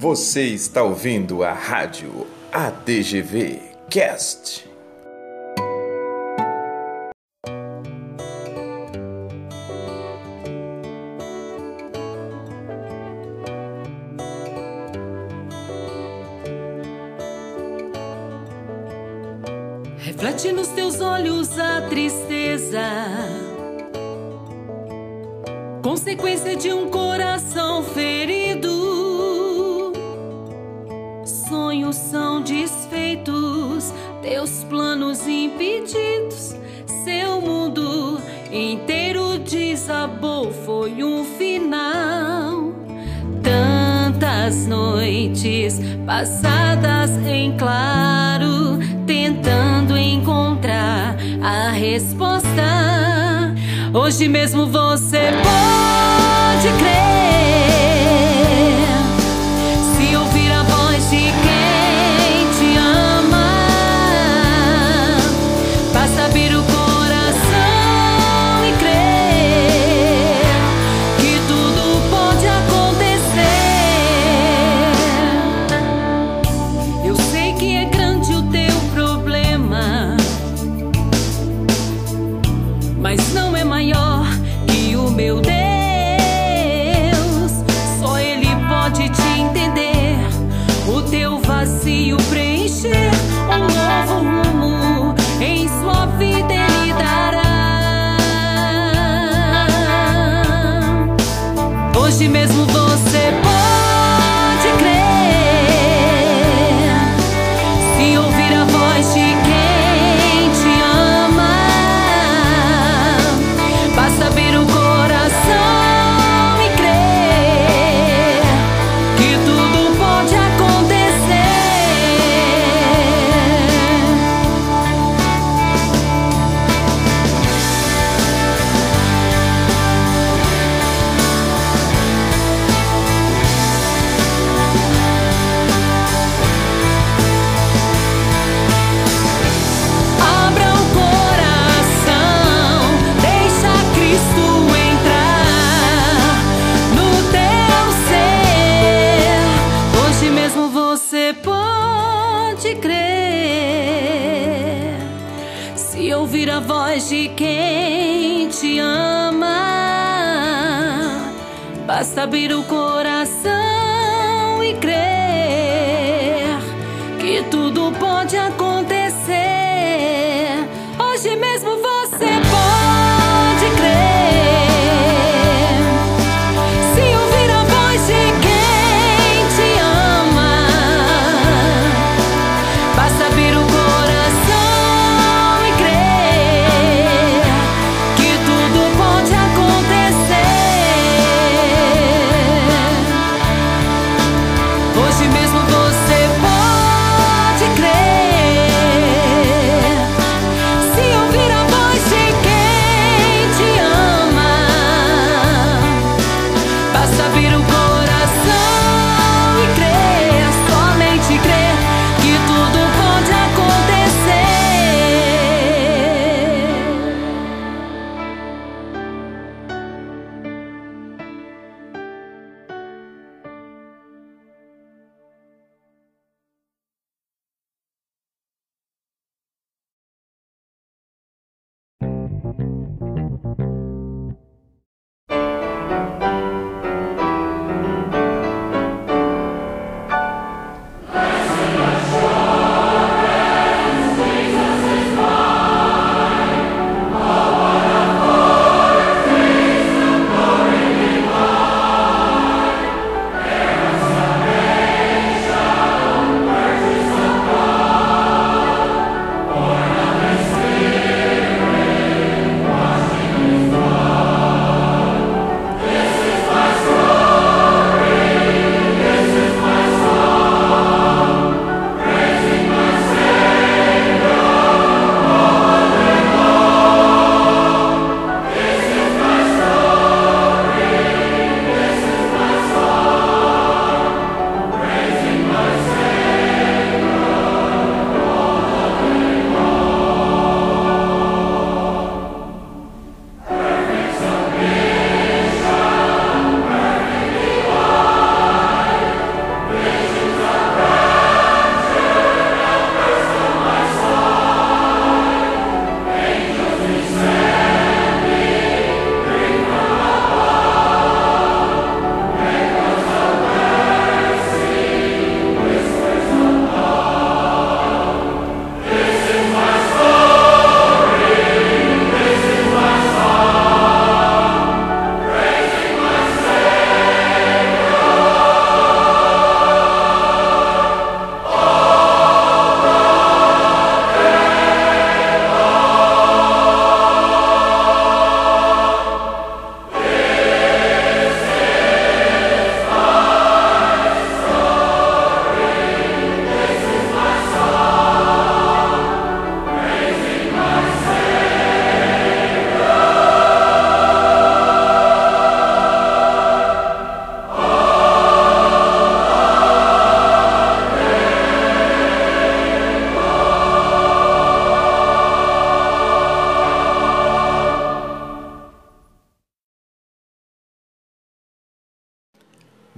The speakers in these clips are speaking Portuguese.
Você está ouvindo a rádio ADGV Cast. Reflete nos teus olhos a tristeza, consequência de um coração ferido. Desfeitos, teus planos impedidos, seu mundo inteiro desabou. Foi um final. Tantas noites passadas em claro, tentando encontrar a resposta. Hoje mesmo você pode crer. Mesmo ouvir a voz de quem te ama, basta abrir o coração e crer que tudo pode acontecer.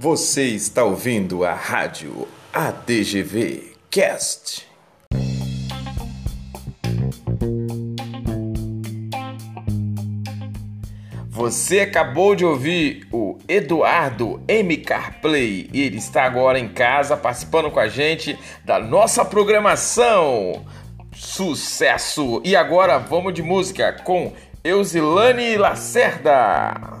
Você está ouvindo a rádio ADGV Cast. Você acabou de ouvir o Eduardo M. Carplay e ele está agora em casa participando com a gente da nossa programação. Sucesso! E agora vamos de música com Eusilane Lacerda.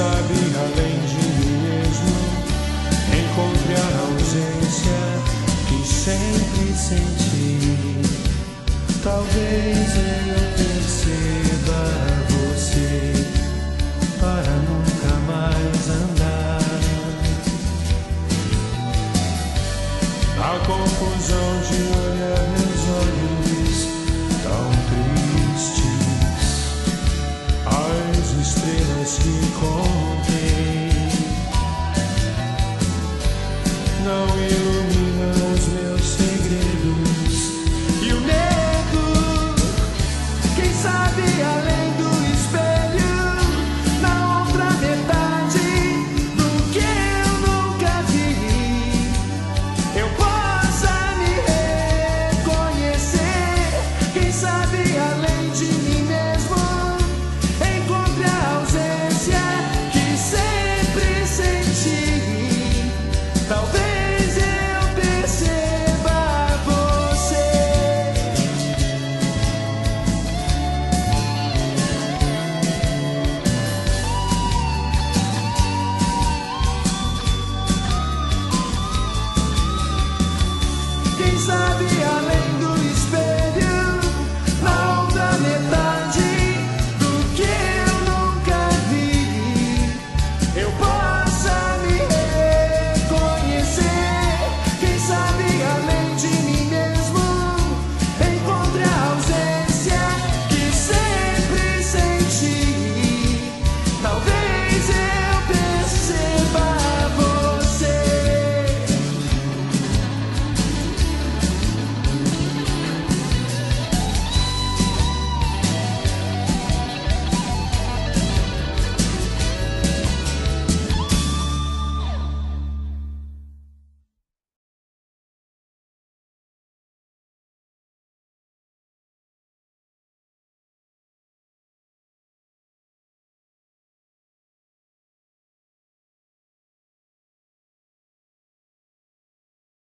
sabe além de mim mesmo, encontre a ausência. felt it.